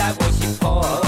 I worship all.